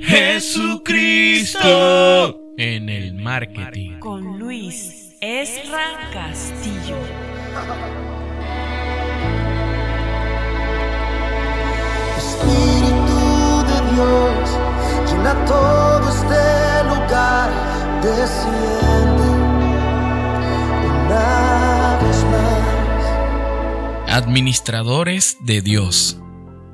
Jesucristo en el marketing. Con Luis Esra Castillo. Espíritu de Dios, llena todo este lugar, desciende una vez más. Administradores de Dios.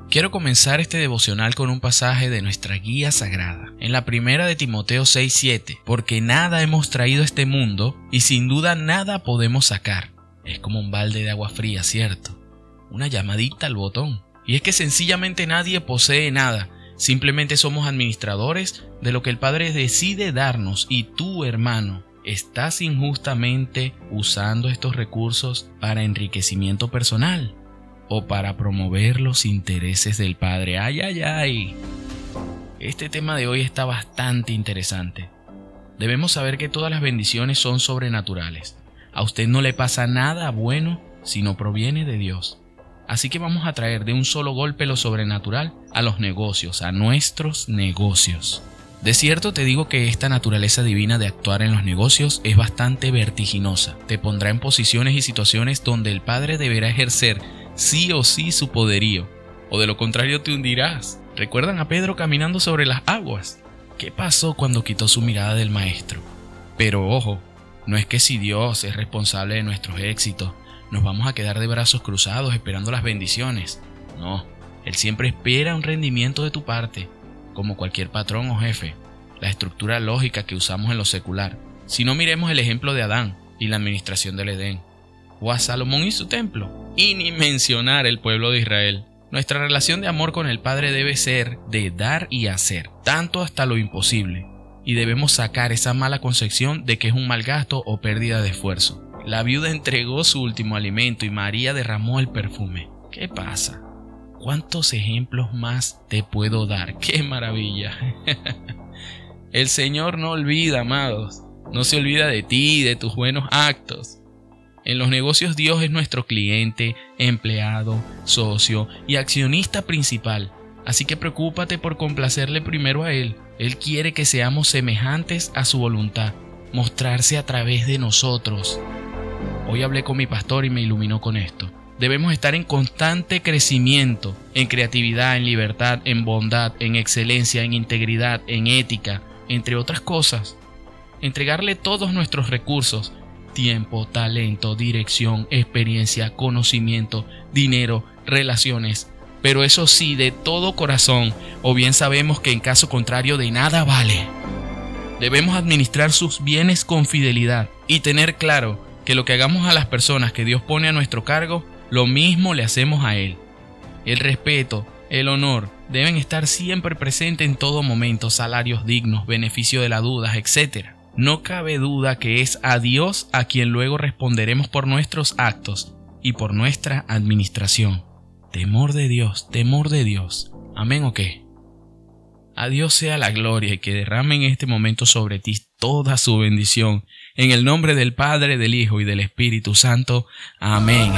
Quiero comenzar este devocional con un pasaje de nuestra guía sagrada, en la primera de Timoteo 6:7, porque nada hemos traído a este mundo y sin duda nada podemos sacar. Es como un balde de agua fría, ¿cierto? Una llamadita al botón. Y es que sencillamente nadie posee nada, simplemente somos administradores de lo que el Padre decide darnos y tú, hermano, estás injustamente usando estos recursos para enriquecimiento personal o para promover los intereses del Padre. Ay, ay, ay. Este tema de hoy está bastante interesante. Debemos saber que todas las bendiciones son sobrenaturales. A usted no le pasa nada bueno si no proviene de Dios. Así que vamos a traer de un solo golpe lo sobrenatural a los negocios, a nuestros negocios. De cierto te digo que esta naturaleza divina de actuar en los negocios es bastante vertiginosa. Te pondrá en posiciones y situaciones donde el Padre deberá ejercer sí o sí su poderío, o de lo contrario te hundirás. ¿Recuerdan a Pedro caminando sobre las aguas? ¿Qué pasó cuando quitó su mirada del Maestro? Pero ojo, no es que si Dios es responsable de nuestros éxitos, nos vamos a quedar de brazos cruzados esperando las bendiciones. No, Él siempre espera un rendimiento de tu parte, como cualquier patrón o jefe, la estructura lógica que usamos en lo secular. Si no miremos el ejemplo de Adán y la administración del Edén, o a Salomón y su templo, y ni mencionar el pueblo de Israel. Nuestra relación de amor con el Padre debe ser de dar y hacer, tanto hasta lo imposible, y debemos sacar esa mala concepción de que es un mal gasto o pérdida de esfuerzo. La viuda entregó su último alimento y María derramó el perfume. ¿Qué pasa? ¿Cuántos ejemplos más te puedo dar? ¡Qué maravilla! el Señor no olvida, amados. No se olvida de ti, de tus buenos actos. En los negocios Dios es nuestro cliente, empleado, socio y accionista principal. Así que preocúpate por complacerle primero a Él. Él quiere que seamos semejantes a su voluntad, mostrarse a través de nosotros. Hoy hablé con mi pastor y me iluminó con esto. Debemos estar en constante crecimiento, en creatividad, en libertad, en bondad, en excelencia, en integridad, en ética, entre otras cosas. Entregarle todos nuestros recursos tiempo, talento, dirección, experiencia, conocimiento, dinero, relaciones. Pero eso sí, de todo corazón, o bien sabemos que en caso contrario de nada vale. Debemos administrar sus bienes con fidelidad y tener claro que lo que hagamos a las personas que Dios pone a nuestro cargo, lo mismo le hacemos a Él. El respeto, el honor deben estar siempre presentes en todo momento, salarios dignos, beneficio de las dudas, etc. No cabe duda que es a Dios a quien luego responderemos por nuestros actos y por nuestra administración. Temor de Dios, temor de Dios. Amén o qué. A Dios sea la gloria y que derrame en este momento sobre ti toda su bendición. En el nombre del Padre, del Hijo y del Espíritu Santo. Amén.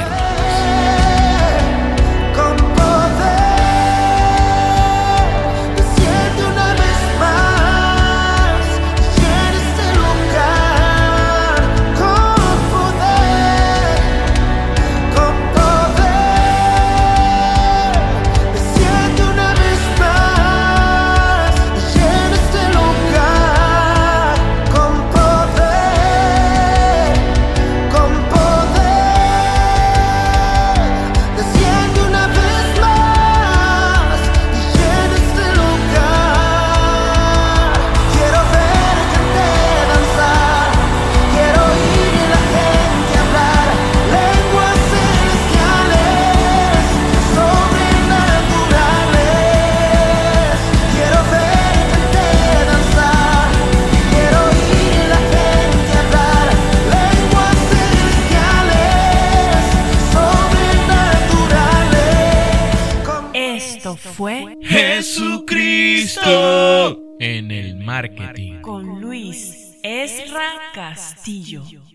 Esto fue Jesucristo en el marketing. con Luis Esra Castillo.